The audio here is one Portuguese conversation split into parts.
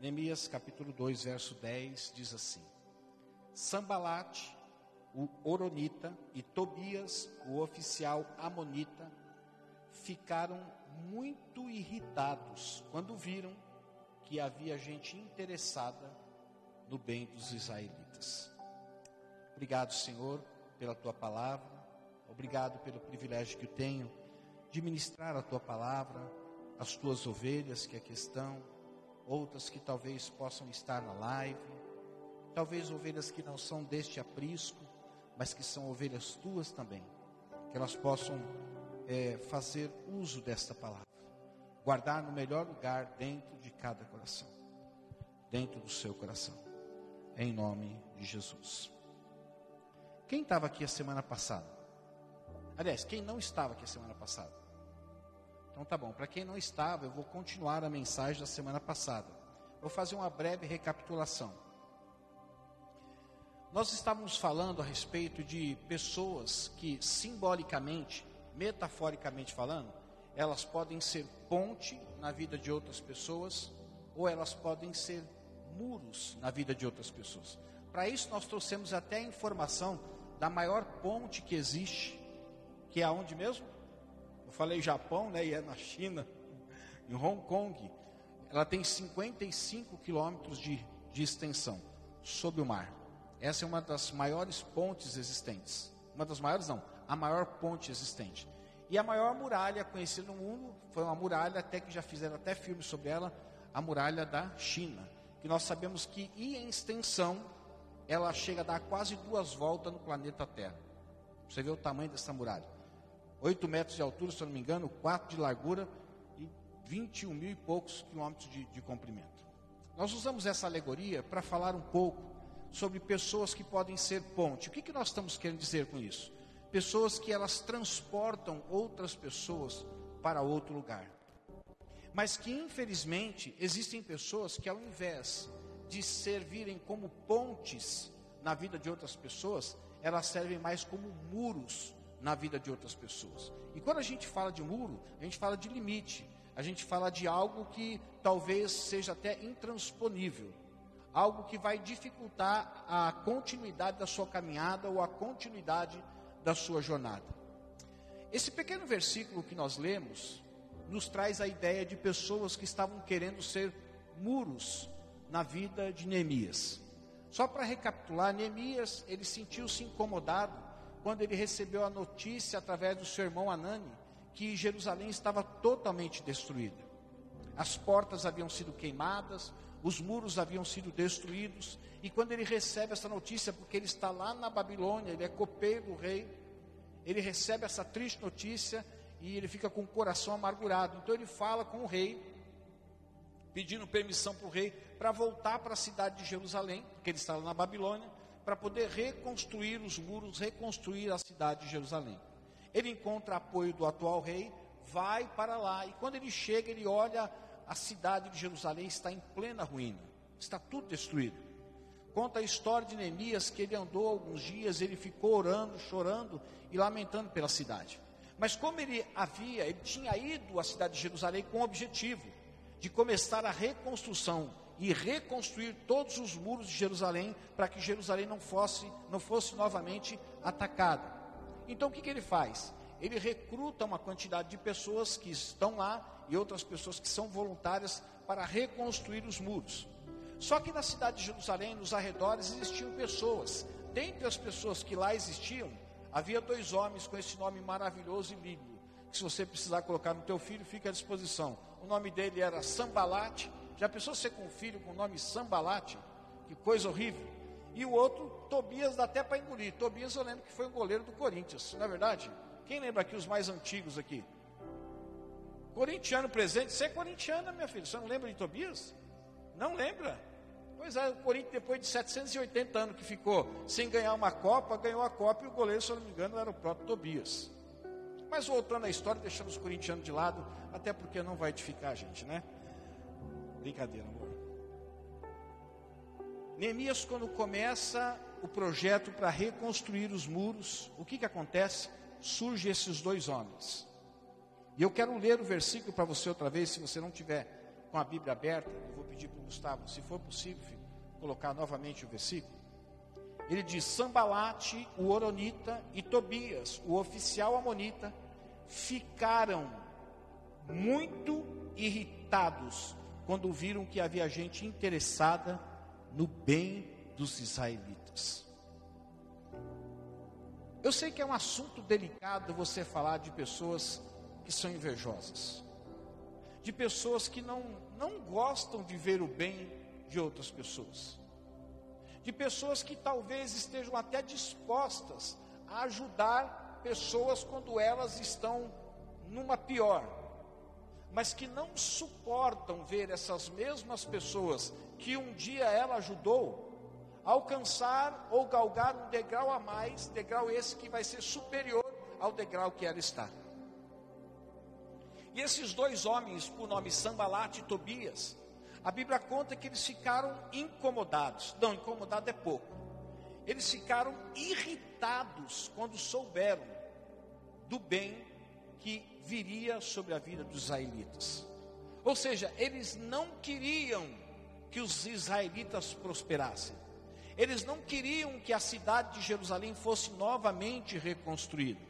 Neemias capítulo 2, verso 10 diz assim: Sambalate, o Oronita, e Tobias, o oficial Amonita, ficaram muito irritados quando viram que havia gente interessada no bem dos israelitas. Obrigado, Senhor, pela tua palavra. Obrigado pelo privilégio que eu tenho de ministrar a tua palavra às tuas ovelhas que aqui estão, outras que talvez possam estar na live, talvez ovelhas que não são deste aprisco, mas que são ovelhas tuas também, que elas possam é, fazer uso desta palavra, guardar no melhor lugar dentro de cada coração, dentro do seu coração, em nome de Jesus. Quem estava aqui a semana passada? Aliás, quem não estava aqui a semana passada? Então tá bom, para quem não estava, eu vou continuar a mensagem da semana passada. Vou fazer uma breve recapitulação. Nós estávamos falando a respeito de pessoas que simbolicamente, metaforicamente falando, elas podem ser ponte na vida de outras pessoas ou elas podem ser muros na vida de outras pessoas. Para isso nós trouxemos até a informação da maior ponte que existe, que é aonde mesmo? Eu falei Japão, né? E é na China, em Hong Kong. Ela tem 55 quilômetros de, de extensão sob o mar. Essa é uma das maiores pontes existentes. Uma das maiores, não, a maior ponte existente. E a maior muralha conhecida no mundo foi uma muralha, até que já fizeram até filmes sobre ela, a muralha da China. Que nós sabemos que, em extensão, ela chega a dar quase duas voltas no planeta Terra. Você vê o tamanho dessa muralha. 8 metros de altura, se eu não me engano, 4 de largura e 21 mil e poucos quilômetros de, de comprimento. Nós usamos essa alegoria para falar um pouco sobre pessoas que podem ser ponte. O que, que nós estamos querendo dizer com isso? Pessoas que elas transportam outras pessoas para outro lugar. Mas que infelizmente existem pessoas que ao invés de servirem como pontes na vida de outras pessoas, elas servem mais como muros na vida de outras pessoas. E quando a gente fala de muro, a gente fala de limite, a gente fala de algo que talvez seja até intransponível, algo que vai dificultar a continuidade da sua caminhada ou a continuidade da sua jornada. Esse pequeno versículo que nós lemos nos traz a ideia de pessoas que estavam querendo ser muros na vida de Neemias. Só para recapitular, Neemias, ele sentiu-se incomodado quando ele recebeu a notícia através do seu irmão Anani que Jerusalém estava totalmente destruída. As portas haviam sido queimadas, os muros haviam sido destruídos, e quando ele recebe essa notícia, porque ele está lá na Babilônia, ele é copeiro do rei, ele recebe essa triste notícia e ele fica com o coração amargurado. Então ele fala com o rei, pedindo permissão para o rei para voltar para a cidade de Jerusalém, porque ele estava na Babilônia, para poder reconstruir os muros, reconstruir a cidade de Jerusalém. Ele encontra apoio do atual rei, vai para lá, e quando ele chega, ele olha a cidade de Jerusalém está em plena ruína, está tudo destruído. Conta a história de Neemias que ele andou alguns dias, ele ficou orando, chorando e lamentando pela cidade. Mas como ele havia, ele tinha ido à cidade de Jerusalém com o objetivo de começar a reconstrução e reconstruir todos os muros de Jerusalém para que Jerusalém não fosse, não fosse novamente atacada. Então o que, que ele faz? Ele recruta uma quantidade de pessoas que estão lá e outras pessoas que são voluntárias para reconstruir os muros. Só que na cidade de Jerusalém, nos arredores, existiam pessoas. Dentre as pessoas que lá existiam, havia dois homens com esse nome maravilhoso e lindo. Que se você precisar colocar no teu filho, fica à disposição. O nome dele era Sambalate. Já pensou ser com um filho com o nome Sambalate? Que coisa horrível. E o outro, Tobias, dá até para engolir. Tobias eu lembro que foi um goleiro do Corinthians, não é verdade? Quem lembra aqui os mais antigos aqui? Corintiano presente. Você é corintiana, minha filha. Você não lembra de Tobias? Não lembra? Pois é, o Corinthians, depois de 780 anos que ficou sem ganhar uma Copa, ganhou a Copa e o goleiro, se eu não me engano, era o próprio Tobias. Mas voltando à história, deixando os corintianos de lado, até porque não vai edificar a gente, né? Brincadeira, amor. Neemias, quando começa o projeto para reconstruir os muros, o que, que acontece? Surgem esses dois homens. E eu quero ler o versículo para você outra vez, se você não tiver com a Bíblia aberta, eu vou pedir para o Gustavo, se for possível, filho, colocar novamente o versículo. Ele diz: Sambalate, o Oronita e Tobias, o oficial amonita, ficaram muito irritados quando viram que havia gente interessada no bem dos israelitas. Eu sei que é um assunto delicado você falar de pessoas que são invejosas, de pessoas que não, não gostam de ver o bem de outras pessoas, de pessoas que talvez estejam até dispostas a ajudar pessoas quando elas estão numa pior, mas que não suportam ver essas mesmas pessoas que um dia ela ajudou alcançar ou galgar um degrau a mais, degrau esse que vai ser superior ao degrau que ela está. E esses dois homens, por nome Sambalat e Tobias, a Bíblia conta que eles ficaram incomodados. Não, incomodado é pouco. Eles ficaram irritados quando souberam do bem que viria sobre a vida dos israelitas. Ou seja, eles não queriam que os israelitas prosperassem. Eles não queriam que a cidade de Jerusalém fosse novamente reconstruída.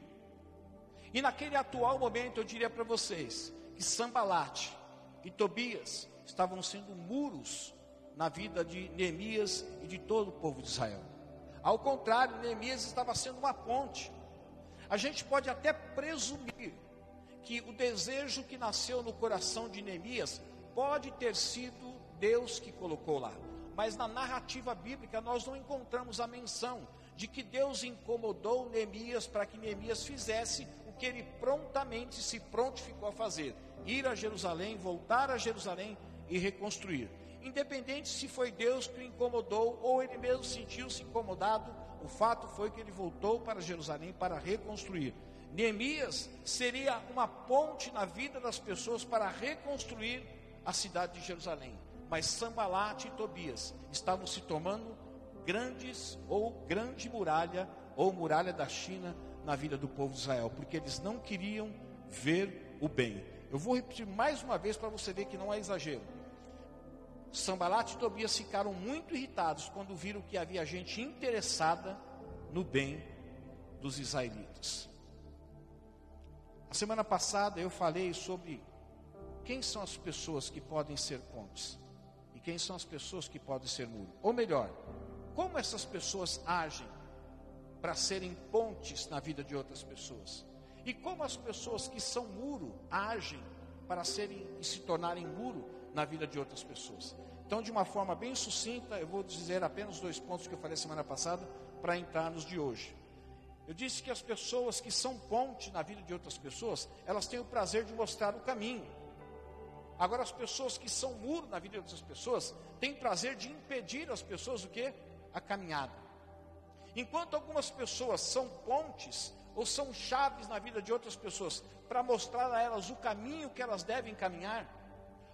E naquele atual momento eu diria para vocês que Sambalate e Tobias estavam sendo muros na vida de Neemias e de todo o povo de Israel. Ao contrário, Neemias estava sendo uma ponte. A gente pode até presumir que o desejo que nasceu no coração de Neemias pode ter sido Deus que colocou lá mas na narrativa bíblica nós não encontramos a menção de que Deus incomodou Neemias para que Neemias fizesse o que ele prontamente se prontificou a fazer: ir a Jerusalém, voltar a Jerusalém e reconstruir. Independente se foi Deus que o incomodou ou ele mesmo sentiu-se incomodado, o fato foi que ele voltou para Jerusalém para reconstruir. Neemias seria uma ponte na vida das pessoas para reconstruir a cidade de Jerusalém mas Sambalat e Tobias estavam se tomando grandes ou grande muralha ou muralha da China na vida do povo de Israel, porque eles não queriam ver o bem. Eu vou repetir mais uma vez para você ver que não é exagero. Sambalat e Tobias ficaram muito irritados quando viram que havia gente interessada no bem dos israelitas. A semana passada eu falei sobre quem são as pessoas que podem ser pontes quem são as pessoas que podem ser muro. Ou melhor, como essas pessoas agem para serem pontes na vida de outras pessoas. E como as pessoas que são muro agem para serem e se tornarem muro na vida de outras pessoas. Então, de uma forma bem sucinta, eu vou dizer apenas dois pontos que eu falei semana passada para entrar nos de hoje. Eu disse que as pessoas que são ponte na vida de outras pessoas, elas têm o prazer de mostrar o caminho. Agora, as pessoas que são muro na vida dessas pessoas têm prazer de impedir as pessoas o que? A caminhada. Enquanto algumas pessoas são pontes ou são chaves na vida de outras pessoas para mostrar a elas o caminho que elas devem caminhar,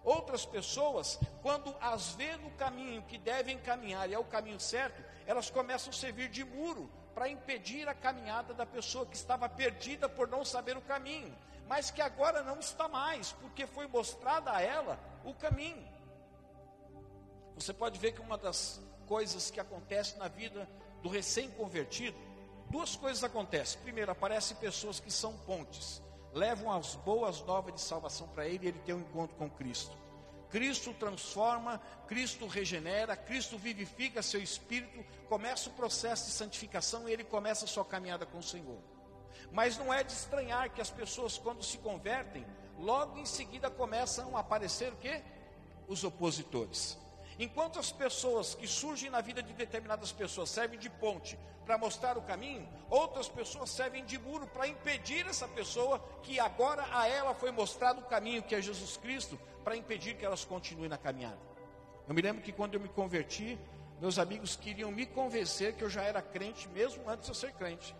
outras pessoas, quando as vê no caminho que devem caminhar e é o caminho certo, elas começam a servir de muro para impedir a caminhada da pessoa que estava perdida por não saber o caminho mas que agora não está mais, porque foi mostrada a ela o caminho. Você pode ver que uma das coisas que acontece na vida do recém-convertido, duas coisas acontecem. Primeiro, aparecem pessoas que são pontes, levam as boas novas de salvação para ele e ele tem um encontro com Cristo. Cristo transforma, Cristo regenera, Cristo vivifica seu espírito, começa o processo de santificação e ele começa a sua caminhada com o Senhor. Mas não é de estranhar que as pessoas, quando se convertem, logo em seguida começam a aparecer o quê? Os opositores. Enquanto as pessoas que surgem na vida de determinadas pessoas servem de ponte para mostrar o caminho, outras pessoas servem de muro para impedir essa pessoa que agora a ela foi mostrado o caminho que é Jesus Cristo, para impedir que elas continuem na caminhada. Eu me lembro que quando eu me converti, meus amigos queriam me convencer que eu já era crente mesmo antes de eu ser crente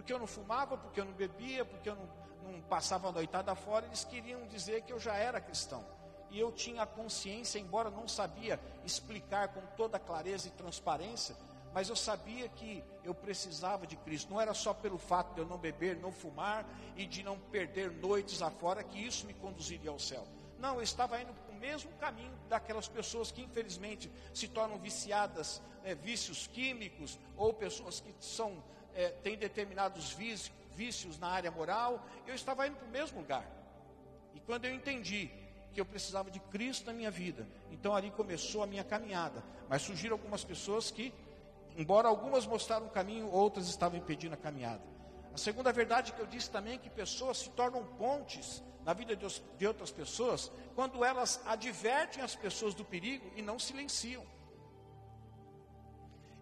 porque eu não fumava, porque eu não bebia, porque eu não, não passava a noitada fora, eles queriam dizer que eu já era cristão. E eu tinha a consciência, embora não sabia explicar com toda clareza e transparência, mas eu sabia que eu precisava de Cristo. Não era só pelo fato de eu não beber, não fumar e de não perder noites afora que isso me conduziria ao céu. Não, eu estava indo para o mesmo caminho daquelas pessoas que infelizmente se tornam viciadas, é, vícios químicos, ou pessoas que são, é, têm determinados vícios, vícios na área moral. Eu estava indo para o mesmo lugar. E quando eu entendi que eu precisava de Cristo na minha vida, então ali começou a minha caminhada. Mas surgiram algumas pessoas que, embora algumas mostraram o caminho, outras estavam impedindo a caminhada. A segunda verdade que eu disse também é que pessoas se tornam pontes na vida de outras pessoas quando elas advertem as pessoas do perigo e não silenciam.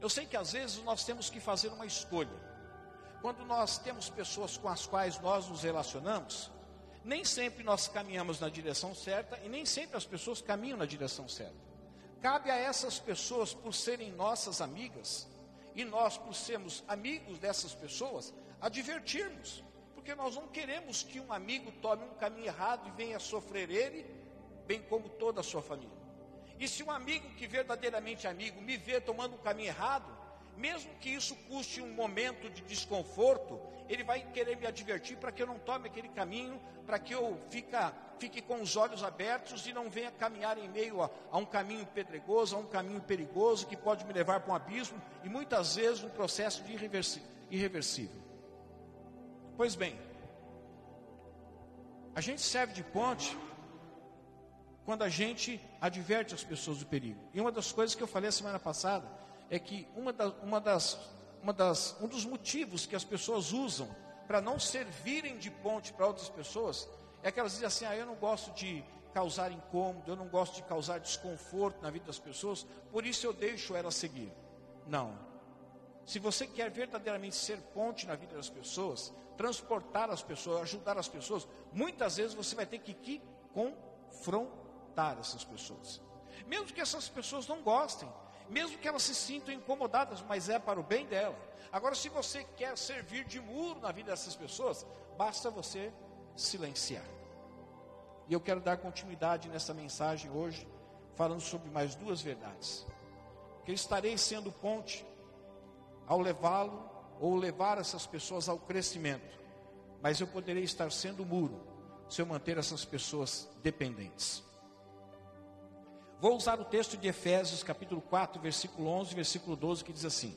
Eu sei que às vezes nós temos que fazer uma escolha. Quando nós temos pessoas com as quais nós nos relacionamos, nem sempre nós caminhamos na direção certa e nem sempre as pessoas caminham na direção certa. Cabe a essas pessoas, por serem nossas amigas, e nós, por sermos amigos dessas pessoas, advertirmos, porque nós não queremos que um amigo tome um caminho errado e venha sofrer ele, bem como toda a sua família. E se um amigo que verdadeiramente é amigo me vê tomando um caminho errado, mesmo que isso custe um momento de desconforto, ele vai querer me advertir para que eu não tome aquele caminho, para que eu fica, fique com os olhos abertos e não venha caminhar em meio a, a um caminho pedregoso, a um caminho perigoso que pode me levar para um abismo e muitas vezes um processo de irreversível. Pois bem, a gente serve de ponte quando a gente adverte as pessoas do perigo. E uma das coisas que eu falei a semana passada é que uma, uma, das, uma das, um dos motivos que as pessoas usam para não servirem de ponte para outras pessoas é que elas dizem assim: ah, eu não gosto de causar incômodo, eu não gosto de causar desconforto na vida das pessoas, por isso eu deixo elas seguir. Não. Se você quer verdadeiramente ser ponte na vida das pessoas, transportar as pessoas, ajudar as pessoas, muitas vezes você vai ter que, que confrontar essas pessoas. Mesmo que essas pessoas não gostem, mesmo que elas se sintam incomodadas, mas é para o bem dela. Agora, se você quer servir de muro na vida dessas pessoas, basta você silenciar. E eu quero dar continuidade nessa mensagem hoje, falando sobre mais duas verdades. Que eu estarei sendo ponte ao levá-lo ou levar essas pessoas ao crescimento, mas eu poderei estar sendo muro se eu manter essas pessoas dependentes. Vou usar o texto de Efésios, capítulo 4, versículo 11, versículo 12, que diz assim: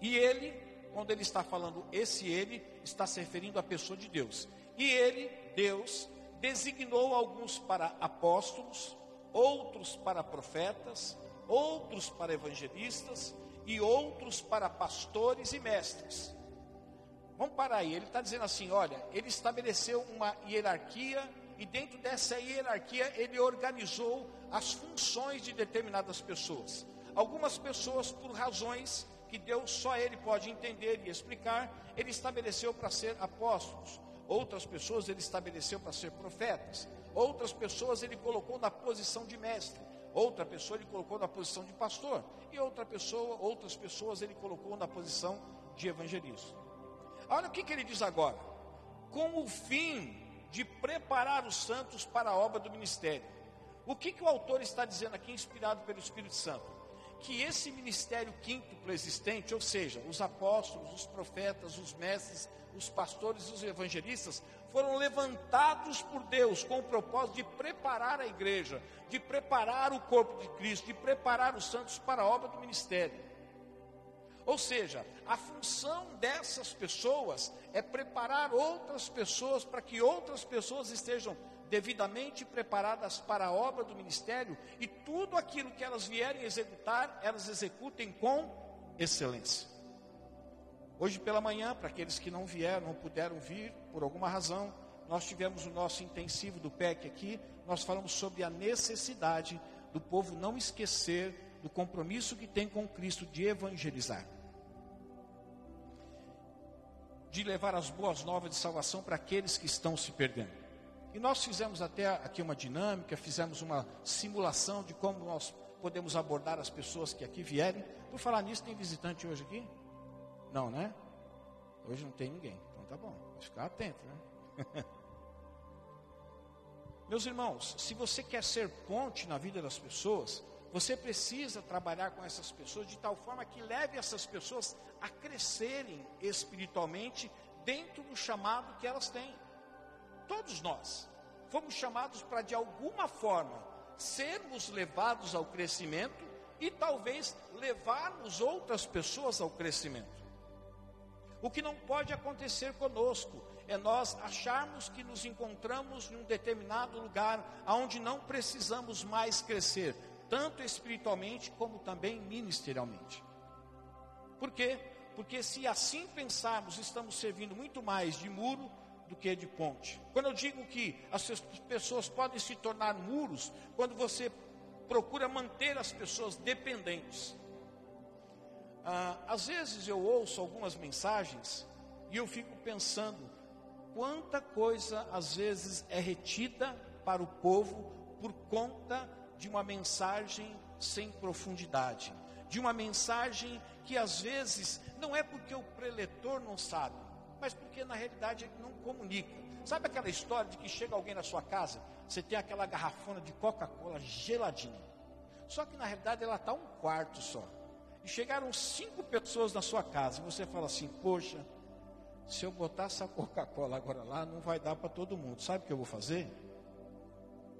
E ele, quando ele está falando esse ele, está se referindo à pessoa de Deus. E ele, Deus, designou alguns para apóstolos, outros para profetas, outros para evangelistas, e outros para pastores e mestres. Vamos parar aí, ele está dizendo assim: olha, ele estabeleceu uma hierarquia, e dentro dessa hierarquia ele organizou as funções de determinadas pessoas. Algumas pessoas, por razões que Deus só Ele pode entender e explicar, Ele estabeleceu para ser apóstolos. Outras pessoas Ele estabeleceu para ser profetas. Outras pessoas Ele colocou na posição de mestre. Outra pessoa ele colocou na posição de pastor. E outra pessoa, outras pessoas ele colocou na posição de evangelista. Olha o que, que ele diz agora. Com o fim de preparar os santos para a obra do ministério. O que, que o autor está dizendo aqui, inspirado pelo Espírito Santo? Que esse ministério quíntuplo existente, ou seja, os apóstolos, os profetas, os mestres, os pastores e os evangelistas, foram levantados por Deus com o propósito de preparar a igreja, de preparar o corpo de Cristo, de preparar os santos para a obra do ministério. Ou seja, a função dessas pessoas é preparar outras pessoas para que outras pessoas estejam devidamente preparadas para a obra do ministério e tudo aquilo que elas vierem executar, elas executem com excelência. Hoje pela manhã, para aqueles que não vieram, não puderam vir por alguma razão, nós tivemos o nosso intensivo do PEC aqui, nós falamos sobre a necessidade do povo não esquecer do compromisso que tem com Cristo de evangelizar. De levar as boas novas de salvação para aqueles que estão se perdendo. E nós fizemos até aqui uma dinâmica, fizemos uma simulação de como nós podemos abordar as pessoas que aqui vierem. Por falar nisso, tem visitante hoje aqui? Não, né? Hoje não tem ninguém. Então tá bom. Vai ficar atento, né? Meus irmãos, se você quer ser ponte na vida das pessoas, você precisa trabalhar com essas pessoas de tal forma que leve essas pessoas a crescerem espiritualmente dentro do chamado que elas têm. Todos nós fomos chamados para de alguma forma sermos levados ao crescimento e talvez levarmos outras pessoas ao crescimento. O que não pode acontecer conosco é nós acharmos que nos encontramos em um determinado lugar onde não precisamos mais crescer, tanto espiritualmente como também ministerialmente. Por quê? Porque se assim pensarmos, estamos servindo muito mais de muro do que de ponte. Quando eu digo que as pessoas podem se tornar muros, quando você procura manter as pessoas dependentes. Ah, às vezes eu ouço algumas mensagens e eu fico pensando quanta coisa às vezes é retida para o povo por conta de uma mensagem sem profundidade, de uma mensagem que às vezes não é porque o preletor não sabe, mas porque na realidade ele não comunica. Sabe aquela história de que chega alguém na sua casa, você tem aquela garrafona de Coca-Cola geladinha, só que na realidade ela está um quarto só e chegaram cinco pessoas na sua casa, e você fala assim: Poxa, se eu botar essa Coca-Cola agora lá, não vai dar para todo mundo. Sabe o que eu vou fazer?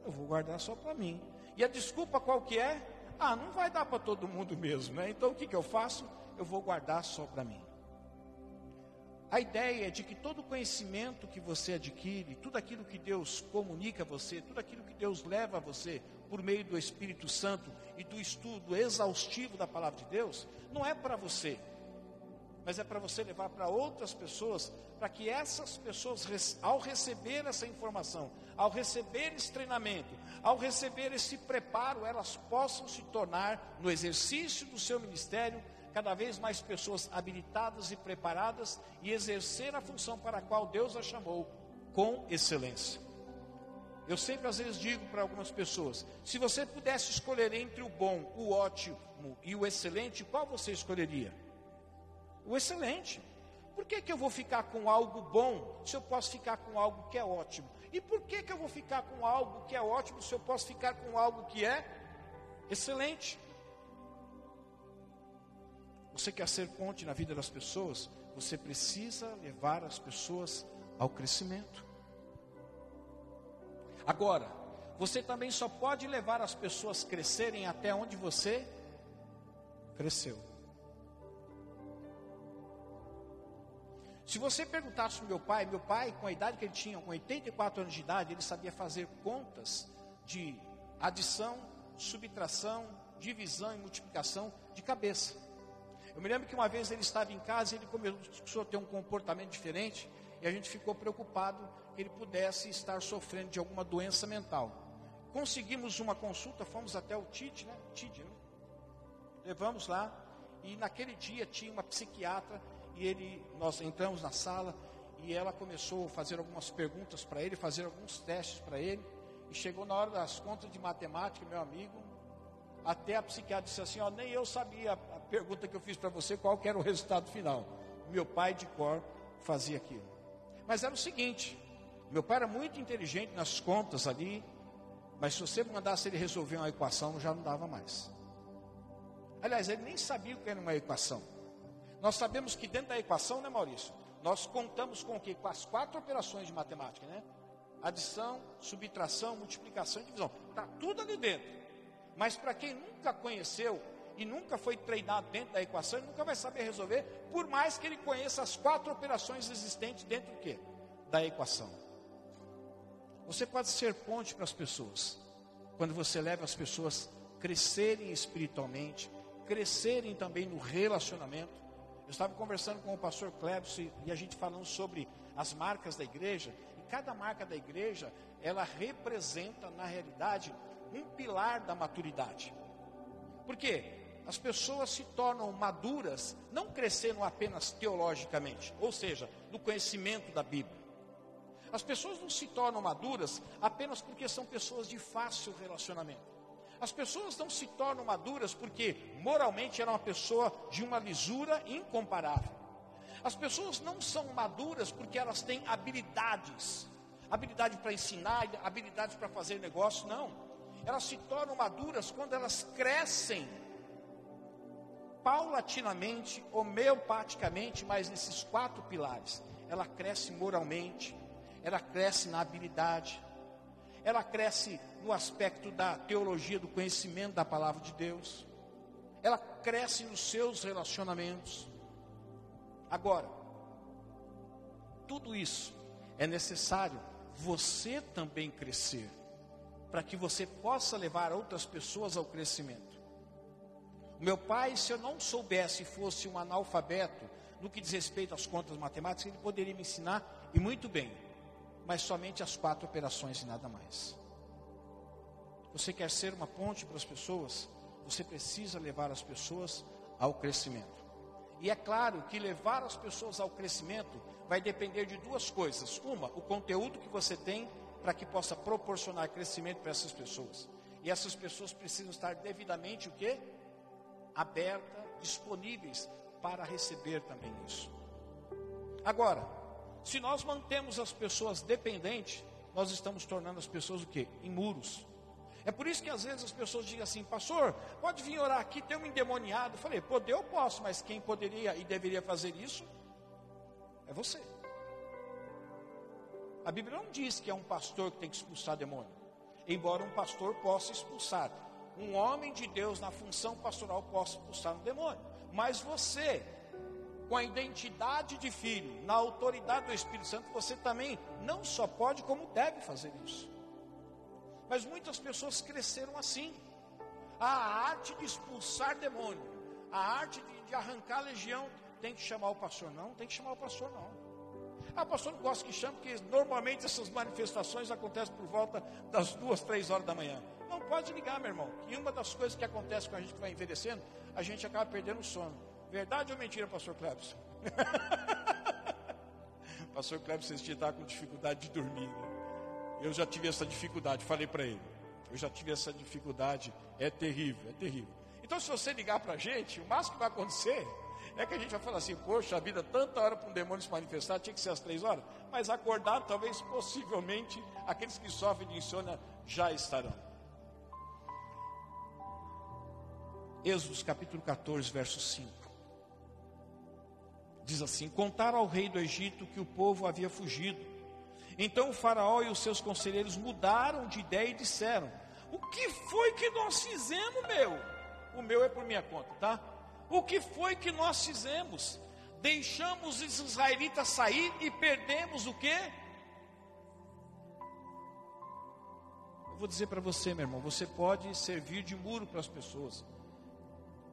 Eu vou guardar só para mim. E a desculpa qual que é? Ah, não vai dar para todo mundo mesmo, né? Então o que, que eu faço? Eu vou guardar só para mim. A ideia é de que todo conhecimento que você adquire, tudo aquilo que Deus comunica a você, tudo aquilo que Deus leva a você por meio do Espírito Santo e do estudo exaustivo da palavra de Deus, não é para você, mas é para você levar para outras pessoas, para que essas pessoas, ao receber essa informação, ao receber esse treinamento, ao receber esse preparo, elas possam se tornar, no exercício do seu ministério, cada vez mais pessoas habilitadas e preparadas e exercer a função para a qual Deus a chamou com excelência. Eu sempre às vezes digo para algumas pessoas: se você pudesse escolher entre o bom, o ótimo e o excelente, qual você escolheria? O excelente. Por que, que eu vou ficar com algo bom se eu posso ficar com algo que é ótimo? E por que, que eu vou ficar com algo que é ótimo se eu posso ficar com algo que é excelente? Você quer ser ponte na vida das pessoas? Você precisa levar as pessoas ao crescimento. Agora, você também só pode levar as pessoas a crescerem até onde você cresceu. Se você perguntasse para meu pai, meu pai, com a idade que ele tinha, com 84 anos de idade, ele sabia fazer contas de adição, subtração, divisão e multiplicação de cabeça. Eu me lembro que uma vez ele estava em casa e ele começou a ter um comportamento diferente e a gente ficou preocupado que ele pudesse estar sofrendo de alguma doença mental. Conseguimos uma consulta, fomos até o TID, né? Né? Levamos lá e naquele dia tinha uma psiquiatra e ele, nós entramos na sala e ela começou a fazer algumas perguntas para ele, fazer alguns testes para ele e chegou na hora das contas de matemática, meu amigo, até a psiquiatra disse assim, ó, nem eu sabia a pergunta que eu fiz para você, qual que era o resultado final. Meu pai de cor fazia aquilo. Mas era o seguinte, meu pai era muito inteligente nas contas ali, mas se você mandasse ele resolver uma equação, já não dava mais. Aliás, ele nem sabia o que era uma equação. Nós sabemos que dentro da equação, né, Maurício? Nós contamos com o quê? Com as quatro operações de matemática, né? Adição, subtração, multiplicação e divisão. Está tudo ali dentro. Mas para quem nunca conheceu e nunca foi treinado dentro da equação, ele nunca vai saber resolver, por mais que ele conheça as quatro operações existentes dentro do quê? Da equação. Você pode ser ponte para as pessoas, quando você leva as pessoas crescerem espiritualmente, crescerem também no relacionamento. Eu estava conversando com o pastor Clebson e a gente falando sobre as marcas da igreja, e cada marca da igreja, ela representa, na realidade, um pilar da maturidade. Por quê? As pessoas se tornam maduras, não crescendo apenas teologicamente, ou seja, no conhecimento da Bíblia. As pessoas não se tornam maduras apenas porque são pessoas de fácil relacionamento. As pessoas não se tornam maduras porque moralmente era uma pessoa de uma lisura incomparável. As pessoas não são maduras porque elas têm habilidades, habilidade para ensinar, habilidades para fazer negócio, não elas se tornam maduras quando elas crescem paulatinamente, homeopaticamente, mas nesses quatro pilares. Ela cresce moralmente, ela cresce na habilidade, ela cresce no aspecto da teologia, do conhecimento da palavra de Deus, ela cresce nos seus relacionamentos. Agora, tudo isso é necessário você também crescer, para que você possa levar outras pessoas ao crescimento. Meu pai, se eu não soubesse, fosse um analfabeto no que diz respeito às contas matemáticas, ele poderia me ensinar e muito bem, mas somente as quatro operações e nada mais. Você quer ser uma ponte para as pessoas? Você precisa levar as pessoas ao crescimento. E é claro que levar as pessoas ao crescimento vai depender de duas coisas. Uma, o conteúdo que você tem para que possa proporcionar crescimento para essas pessoas. E essas pessoas precisam estar devidamente o quê? Abertas, disponíveis para receber também isso. Agora, se nós mantemos as pessoas dependentes, nós estamos tornando as pessoas o quê? Em muros. É por isso que às vezes as pessoas dizem assim, pastor, pode vir orar aqui, tem um endemoniado. Eu falei, poder eu posso, mas quem poderia e deveria fazer isso é você. A Bíblia não diz que é um pastor que tem que expulsar demônio, embora um pastor possa expulsar. Um homem de Deus na função pastoral possa expulsar um demônio, mas você, com a identidade de filho, na autoridade do Espírito Santo, você também não só pode, como deve fazer isso. Mas muitas pessoas cresceram assim. A arte de expulsar demônio, a arte de, de arrancar a legião, tem que chamar o pastor? Não, tem que chamar o pastor não. Ah, pastor não gosta que chame, porque normalmente essas manifestações acontecem por volta das duas, três horas da manhã. Não pode ligar, meu irmão. E uma das coisas que acontece com a gente que vai envelhecendo, a gente acaba perdendo o sono. Verdade ou mentira, pastor Clebson? pastor Clebson, você está com dificuldade de dormir. Né? Eu já tive essa dificuldade, falei para ele. Eu já tive essa dificuldade, é terrível, é terrível. Então, se você ligar para a gente, o máximo que vai acontecer é que a gente vai falar assim: Poxa, a vida, tanta hora para um demônio se manifestar, tinha que ser às três horas. Mas acordado, talvez, possivelmente, aqueles que sofrem de insônia já estarão. Êxodo capítulo 14, verso 5. Diz assim: Contaram ao rei do Egito que o povo havia fugido então o Faraó e os seus conselheiros mudaram de ideia e disseram: O que foi que nós fizemos, meu? O meu é por minha conta, tá? O que foi que nós fizemos? Deixamos os israelitas sair e perdemos o quê? Eu vou dizer para você, meu irmão, você pode servir de muro para as pessoas.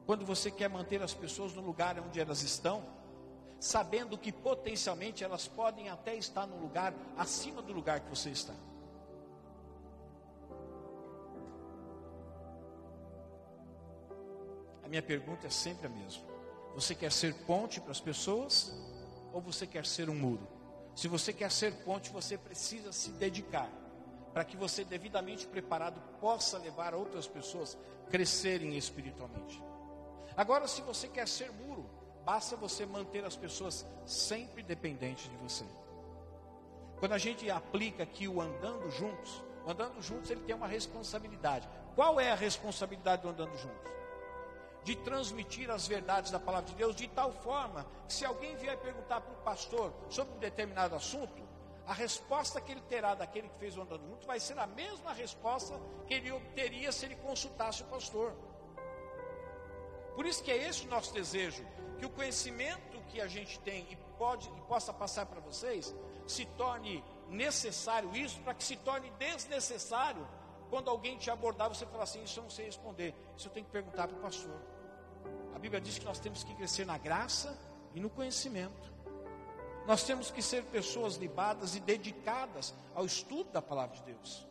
Quando você quer manter as pessoas no lugar onde elas estão, sabendo que potencialmente elas podem até estar no lugar acima do lugar que você está. A minha pergunta é sempre a mesma: você quer ser ponte para as pessoas ou você quer ser um muro? Se você quer ser ponte, você precisa se dedicar para que você, devidamente preparado, possa levar outras pessoas a crescerem espiritualmente. Agora, se você quer ser muro, Basta você manter as pessoas sempre dependentes de você. Quando a gente aplica aqui o andando juntos, o andando juntos ele tem uma responsabilidade. Qual é a responsabilidade do andando juntos? De transmitir as verdades da palavra de Deus de tal forma que se alguém vier perguntar para o pastor sobre um determinado assunto, a resposta que ele terá daquele que fez o andando junto vai ser a mesma resposta que ele obteria se ele consultasse o pastor. Por isso que é esse o nosso desejo, que o conhecimento que a gente tem e pode e possa passar para vocês se torne necessário isso para que se torne desnecessário quando alguém te abordar você falar assim isso eu não sei responder isso eu tenho que perguntar para o pastor. A Bíblia diz que nós temos que crescer na graça e no conhecimento. Nós temos que ser pessoas libadas e dedicadas ao estudo da palavra de Deus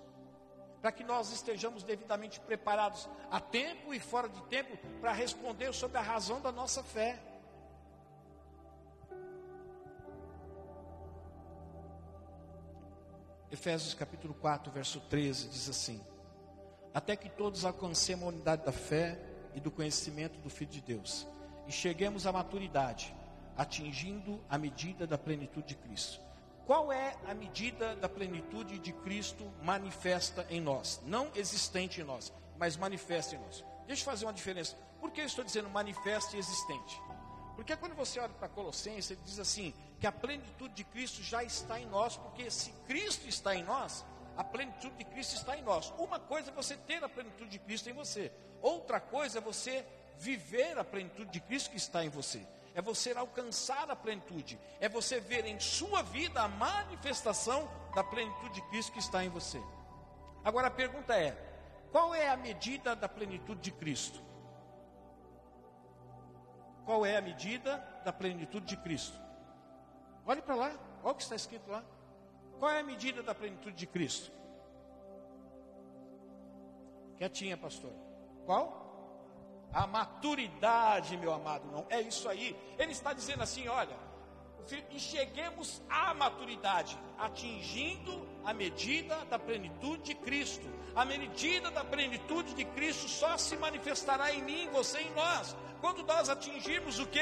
para que nós estejamos devidamente preparados a tempo e fora de tempo para responder sobre a razão da nossa fé. Efésios capítulo 4, verso 13 diz assim: Até que todos alcancemos a unidade da fé e do conhecimento do Filho de Deus, e cheguemos à maturidade, atingindo a medida da plenitude de Cristo. Qual é a medida da plenitude de Cristo manifesta em nós? Não existente em nós, mas manifesta em nós. Deixa eu fazer uma diferença. Por que eu estou dizendo manifesta e existente? Porque quando você olha para Colossenses, ele diz assim: que a plenitude de Cristo já está em nós, porque se Cristo está em nós, a plenitude de Cristo está em nós. Uma coisa é você ter a plenitude de Cristo em você, outra coisa é você viver a plenitude de Cristo que está em você. É você alcançar a plenitude, é você ver em sua vida a manifestação da plenitude de Cristo que está em você. Agora a pergunta é: qual é a medida da plenitude de Cristo? Qual é a medida da plenitude de Cristo? Olhe para lá, olha o que está escrito lá. Qual é a medida da plenitude de Cristo? Quietinha, pastor. Qual? A maturidade, meu amado, não. É isso aí. Ele está dizendo assim: olha, e cheguemos à maturidade, atingindo a medida da plenitude de Cristo. A medida da plenitude de Cristo só se manifestará em mim, você, em nós, quando nós atingirmos o que?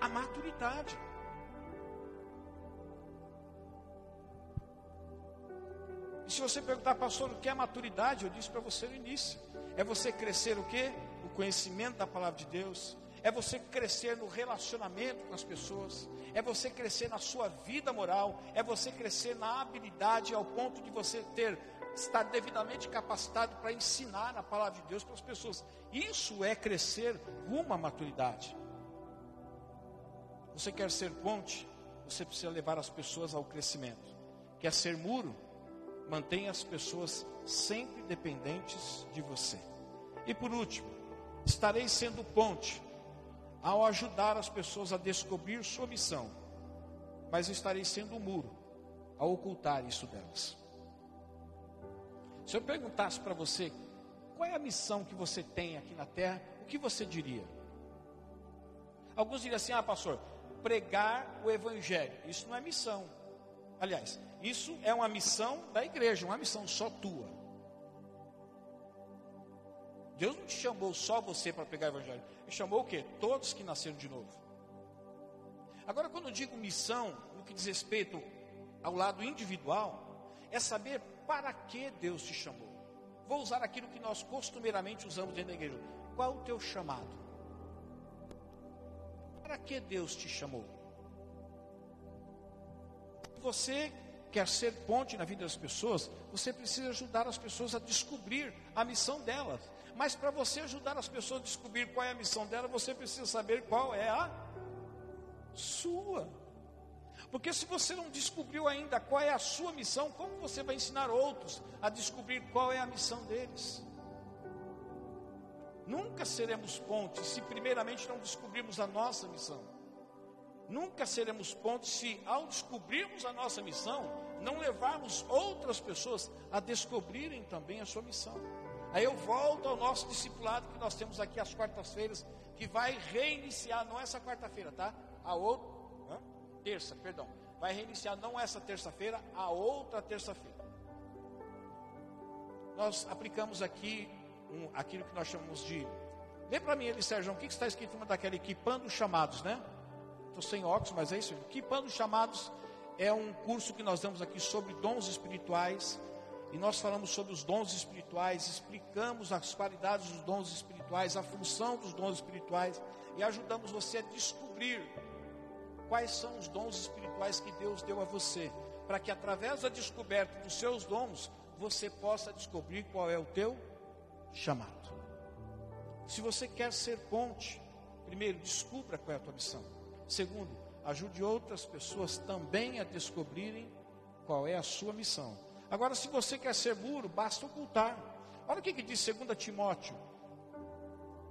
A maturidade. E se você perguntar, pastor, o que é maturidade? Eu disse para você no início. É você crescer o que? O conhecimento da palavra de Deus. É você crescer no relacionamento com as pessoas. É você crescer na sua vida moral. É você crescer na habilidade ao ponto de você ter estar devidamente capacitado para ensinar a palavra de Deus para as pessoas. Isso é crescer rumo à maturidade. Você quer ser ponte? Você precisa levar as pessoas ao crescimento. Quer ser muro? Mantenha as pessoas sempre dependentes de você. E por último, estarei sendo ponte ao ajudar as pessoas a descobrir sua missão, mas estarei sendo um muro ao ocultar isso delas. Se eu perguntasse para você qual é a missão que você tem aqui na terra, o que você diria? Alguns diriam assim: ah, pastor, pregar o evangelho. Isso não é missão. Aliás, isso é uma missão da igreja, uma missão só tua. Deus não te chamou só você para pregar o evangelho. Ele chamou o quê? Todos que nasceram de novo. Agora, quando eu digo missão, no que diz respeito ao lado individual, é saber para que Deus te chamou. Vou usar aquilo que nós costumeiramente usamos dentro da igreja. Qual o teu chamado? Para que Deus te chamou? Você quer ser ponte na vida das pessoas, você precisa ajudar as pessoas a descobrir a missão delas. Mas para você ajudar as pessoas a descobrir qual é a missão dela, você precisa saber qual é a sua. Porque se você não descobriu ainda qual é a sua missão, como você vai ensinar outros a descobrir qual é a missão deles? Nunca seremos pontes se primeiramente não descobrirmos a nossa missão. Nunca seremos pontes se ao descobrirmos a nossa missão, não levarmos outras pessoas a descobrirem também a sua missão. Aí eu volto ao nosso discipulado que nós temos aqui às quartas-feiras, que vai reiniciar, não essa quarta-feira, tá? A outra, hã? terça, perdão. Vai reiniciar não essa terça-feira, a outra terça-feira. Nós aplicamos aqui um, aquilo que nós chamamos de. Lê para mim, ele, Sérgio, o que, que está escrito uma daquela equipando chamados, né? Estou sem óculos, mas é isso. Equipando chamados é um curso que nós damos aqui sobre dons espirituais. E nós falamos sobre os dons espirituais, explicamos as qualidades dos dons espirituais, a função dos dons espirituais e ajudamos você a descobrir quais são os dons espirituais que Deus deu a você, para que através da descoberta dos seus dons você possa descobrir qual é o teu chamado. Se você quer ser ponte, primeiro descubra qual é a tua missão. Segundo, ajude outras pessoas também a descobrirem qual é a sua missão. Agora, se você quer ser muro, basta ocultar. Olha o que, que diz 2 Timóteo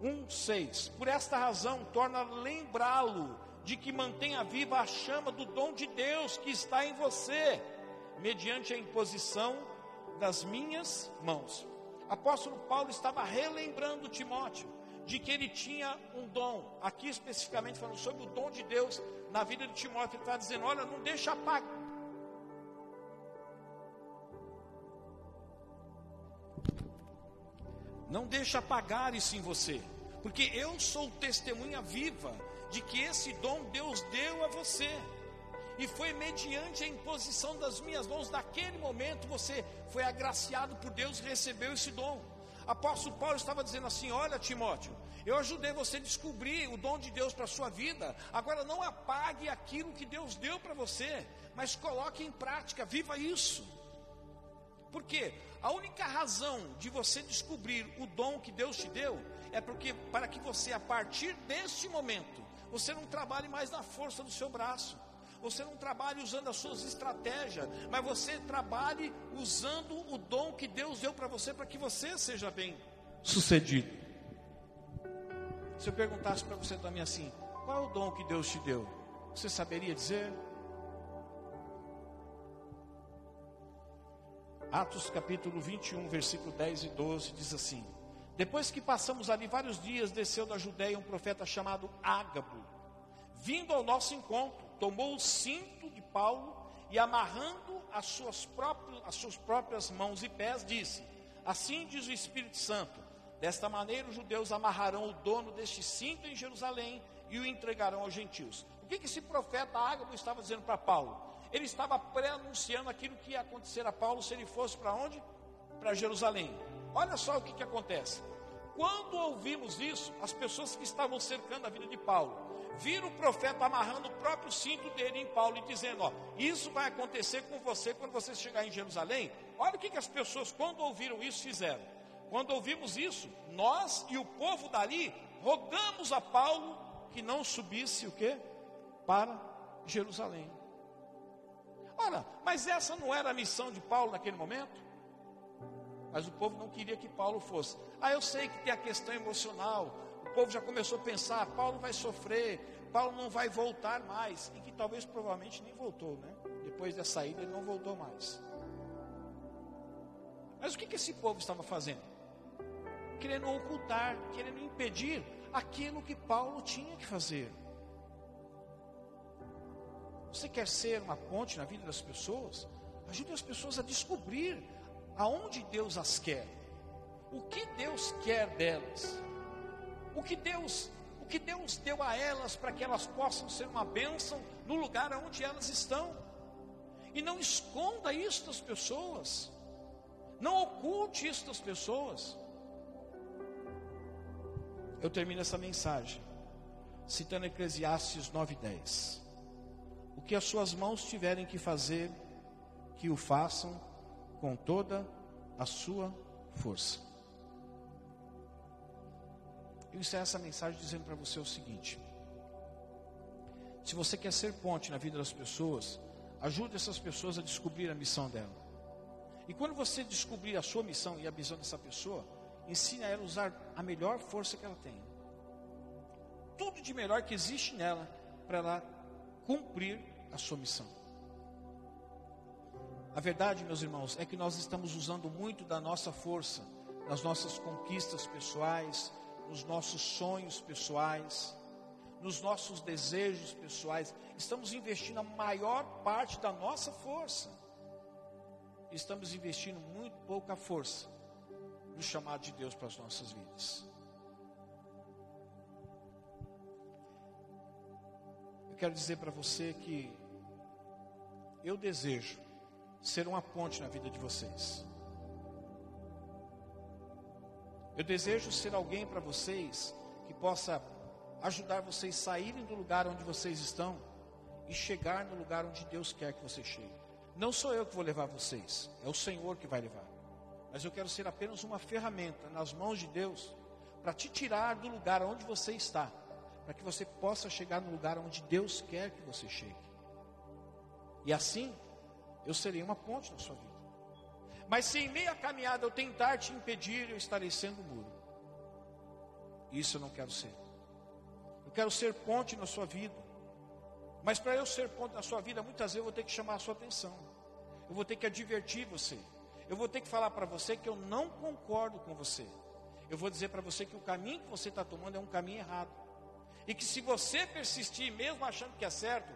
1,6. Por esta razão, torna lembrá-lo de que mantenha viva a chama do dom de Deus que está em você, mediante a imposição das minhas mãos. Apóstolo Paulo estava relembrando Timóteo de que ele tinha um dom, aqui especificamente falando sobre o dom de Deus na vida de Timóteo, ele está dizendo: olha, não deixa apagar. Não deixa apagar isso em você, porque eu sou testemunha viva de que esse dom Deus deu a você, e foi mediante a imposição das minhas mãos, naquele momento você foi agraciado por Deus e recebeu esse dom. Apóstolo Paulo estava dizendo assim: Olha, Timóteo, eu ajudei você a descobrir o dom de Deus para a sua vida. Agora não apague aquilo que Deus deu para você, mas coloque em prática, viva isso. Porque a única razão de você descobrir o dom que Deus te deu é porque para que você a partir deste momento você não trabalhe mais na força do seu braço. Você não trabalhe usando as suas estratégias, mas você trabalhe usando o dom que Deus deu para você para que você seja bem sucedido. Se eu perguntasse para você também assim, qual é o dom que Deus te deu? Você saberia dizer? Atos capítulo 21, versículo 10 e 12 diz assim: Depois que passamos ali vários dias, desceu da Judéia um profeta chamado Ágabo. Vindo ao nosso encontro, tomou o cinto de Paulo e amarrando as suas, próprias, as suas próprias mãos e pés, disse: Assim diz o Espírito Santo: Desta maneira os judeus amarrarão o dono deste cinto em Jerusalém e o entregarão aos gentios. O que, que esse profeta Ágabo estava dizendo para Paulo? Ele estava pré-anunciando aquilo que ia acontecer a Paulo se ele fosse para onde? Para Jerusalém. Olha só o que, que acontece. Quando ouvimos isso, as pessoas que estavam cercando a vida de Paulo, viram o profeta amarrando o próprio cinto dele em Paulo e dizendo: Ó, isso vai acontecer com você quando você chegar em Jerusalém. Olha o que, que as pessoas, quando ouviram isso, fizeram. Quando ouvimos isso, nós e o povo dali rogamos a Paulo que não subisse o que? Para Jerusalém. Ora, mas essa não era a missão de Paulo naquele momento? Mas o povo não queria que Paulo fosse. Ah, eu sei que tem a questão emocional. O povo já começou a pensar: Paulo vai sofrer, Paulo não vai voltar mais. E que talvez provavelmente nem voltou, né? Depois da saída ele não voltou mais. Mas o que, que esse povo estava fazendo? Querendo ocultar, querendo impedir aquilo que Paulo tinha que fazer. Você quer ser uma ponte na vida das pessoas? Ajude as pessoas a descobrir aonde Deus as quer. O que Deus quer delas? O que Deus, o que Deus deu a elas para que elas possam ser uma bênção no lugar onde elas estão? E não esconda isso das pessoas. Não oculte isso das pessoas. Eu termino essa mensagem citando Eclesiastes 9:10. O que as suas mãos tiverem que fazer, que o façam com toda a sua força. Eu encerro essa mensagem dizendo para você o seguinte: se você quer ser ponte na vida das pessoas, ajude essas pessoas a descobrir a missão dela. E quando você descobrir a sua missão e a missão dessa pessoa, ensine a ela a usar a melhor força que ela tem. Tudo de melhor que existe nela para ela cumprir a sua missão. A verdade, meus irmãos, é que nós estamos usando muito da nossa força, nas nossas conquistas pessoais, nos nossos sonhos pessoais, nos nossos desejos pessoais. Estamos investindo a maior parte da nossa força. Estamos investindo muito pouca força no chamado de Deus para as nossas vidas. Eu quero dizer para você que eu desejo ser uma ponte na vida de vocês. Eu desejo ser alguém para vocês que possa ajudar vocês a saírem do lugar onde vocês estão e chegar no lugar onde Deus quer que você chegue. Não sou eu que vou levar vocês, é o Senhor que vai levar. Mas eu quero ser apenas uma ferramenta nas mãos de Deus para te tirar do lugar onde você está para que você possa chegar no lugar onde Deus quer que você chegue. E assim, eu serei uma ponte na sua vida. Mas se em meia caminhada eu tentar te impedir, eu estarei sendo um muro. Isso eu não quero ser. Eu quero ser ponte na sua vida. Mas para eu ser ponte na sua vida, muitas vezes eu vou ter que chamar a sua atenção. Eu vou ter que advertir você. Eu vou ter que falar para você que eu não concordo com você. Eu vou dizer para você que o caminho que você está tomando é um caminho errado. E que se você persistir, mesmo achando que é certo,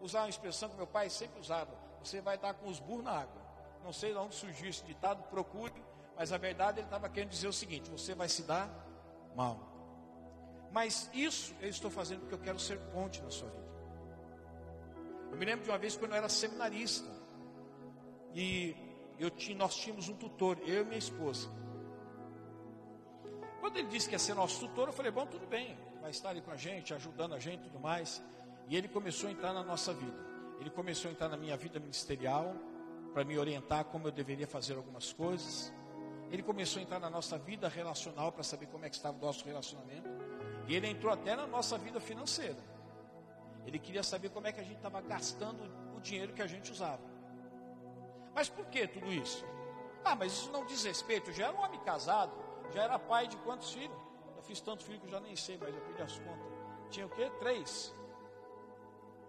usar uma expressão que meu pai sempre usava, você vai estar com os burros na água. Não sei de onde surgiu esse ditado, procure, mas a verdade ele estava querendo dizer o seguinte: você vai se dar mal. Mas isso eu estou fazendo porque eu quero ser ponte na sua vida. Eu me lembro de uma vez quando eu era seminarista. E eu tinha, nós tínhamos um tutor, eu e minha esposa. Quando ele disse que ia ser nosso tutor, eu falei, bom, tudo bem vai estar ali com a gente, ajudando a gente e tudo mais. E ele começou a entrar na nossa vida. Ele começou a entrar na minha vida ministerial. para me orientar como eu deveria fazer algumas coisas. Ele começou a entrar na nossa vida relacional para saber como é que estava o nosso relacionamento. E ele entrou até na nossa vida financeira. Ele queria saber como é que a gente estava gastando o dinheiro que a gente usava. Mas por que tudo isso? Ah, mas isso não diz respeito. Eu já era um homem casado, já era pai de quantos filhos? Eu fiz tantos filhos que eu já nem sei, mas eu perdi as contas. Tinha o quê? Três.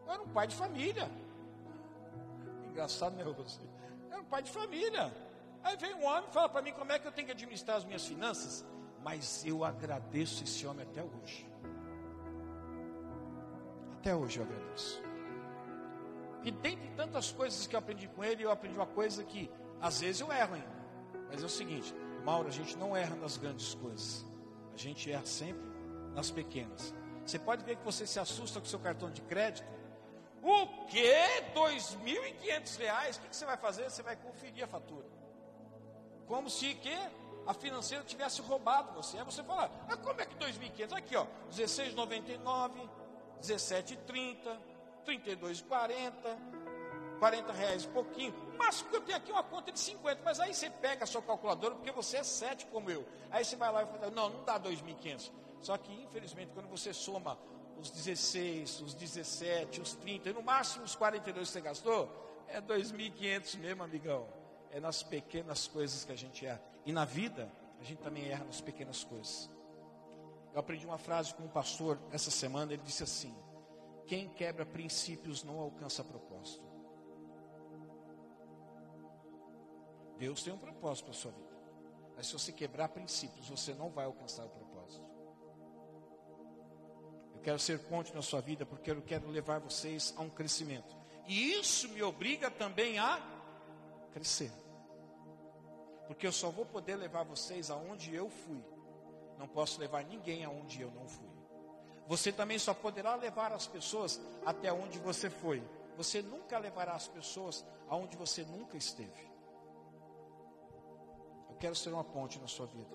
Eu era um pai de família. Engraçado, né, você? Eu era um pai de família. Aí vem um homem e fala para mim como é que eu tenho que administrar as minhas finanças. Mas eu agradeço esse homem até hoje. Até hoje eu agradeço. E dentre tantas coisas que eu aprendi com ele, eu aprendi uma coisa que às vezes eu erro ainda. Mas é o seguinte, Mauro, a gente não erra nas grandes coisas. A gente erra sempre nas pequenas. Você pode ver que você se assusta com seu cartão de crédito. O quê? R$ 2.500? O que você vai fazer? Você vai conferir a fatura. Como se que a financeira tivesse roubado você. Aí você fala, ah, como é que 2.500? Aqui, ó, 16,99, 17,30, 32,40, 40 reais pouquinho. Mas eu tenho aqui uma conta de 50. Mas aí você pega a sua calculadora, porque você é 7 como eu. Aí você vai lá e fala, não, não dá 2.500. Só que, infelizmente, quando você soma os 16, os 17, os 30, e no máximo os 42 que você gastou, é 2.500 mesmo, amigão. É nas pequenas coisas que a gente erra. E na vida, a gente também erra nas pequenas coisas. Eu aprendi uma frase com um pastor essa semana, ele disse assim: Quem quebra princípios não alcança propósito. Deus tem um propósito para a sua vida. Mas se você quebrar princípios, você não vai alcançar o propósito. Eu quero ser ponte na sua vida porque eu quero levar vocês a um crescimento. E isso me obriga também a crescer. Porque eu só vou poder levar vocês aonde eu fui. Não posso levar ninguém aonde eu não fui. Você também só poderá levar as pessoas até onde você foi. Você nunca levará as pessoas aonde você nunca esteve. Quero ser uma ponte na sua vida.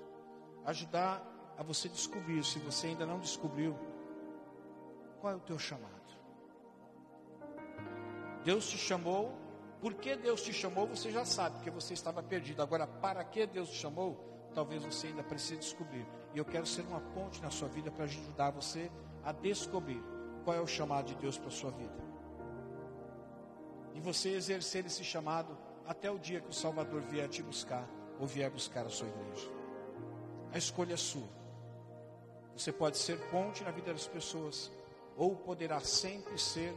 Ajudar a você descobrir, se você ainda não descobriu, qual é o teu chamado. Deus te chamou, por que Deus te chamou, você já sabe, porque você estava perdido. Agora, para que Deus te chamou, talvez você ainda precise descobrir. E eu quero ser uma ponte na sua vida para ajudar você a descobrir qual é o chamado de Deus para a sua vida. E você exercer esse chamado até o dia que o Salvador vier te buscar ou vier buscar a sua igreja. A escolha é sua. Você pode ser ponte na vida das pessoas, ou poderá sempre ser